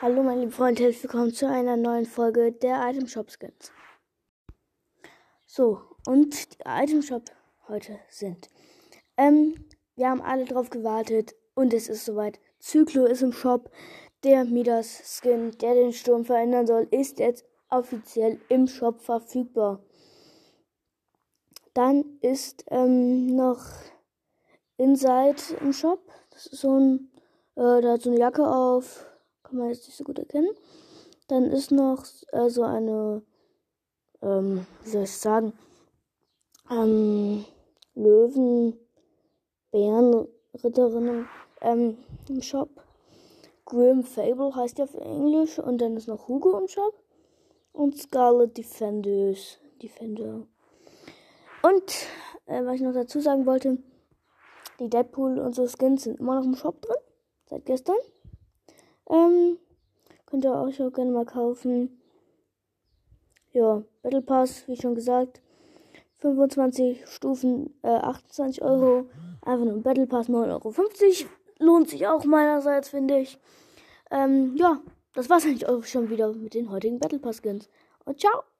Hallo meine lieben Freunde, herzlich willkommen zu einer neuen Folge der Item Shop Skins. So, und die Item Shop heute sind. Ähm, wir haben alle drauf gewartet und es ist soweit. Zyklo ist im Shop. Der Midas Skin, der den Sturm verändern soll, ist jetzt offiziell im Shop verfügbar. Dann ist ähm, noch Inside im Shop. Das ist so ein, äh, da hat so eine Jacke auf kann man jetzt nicht so gut erkennen. Dann ist noch äh, so eine, ähm, wie soll ich sagen, ähm, Löwen, Bären, Ritterinnen ähm, im Shop. Grim Fable heißt ja auf Englisch. Und dann ist noch Hugo im Shop. Und Scarlet Defenders. Defender. Und äh, was ich noch dazu sagen wollte, die Deadpool und so Skins sind immer noch im Shop drin. Seit gestern. Ähm, könnt ihr euch auch gerne mal kaufen. Ja, Battle Pass, wie schon gesagt. 25 Stufen, äh, 28 Euro. Einfach nur ein Battle Pass, 9,50 Euro. Lohnt sich auch meinerseits, finde ich. Ähm, ja, das war's eigentlich auch schon wieder mit den heutigen Battle Pass Skins. Und ciao!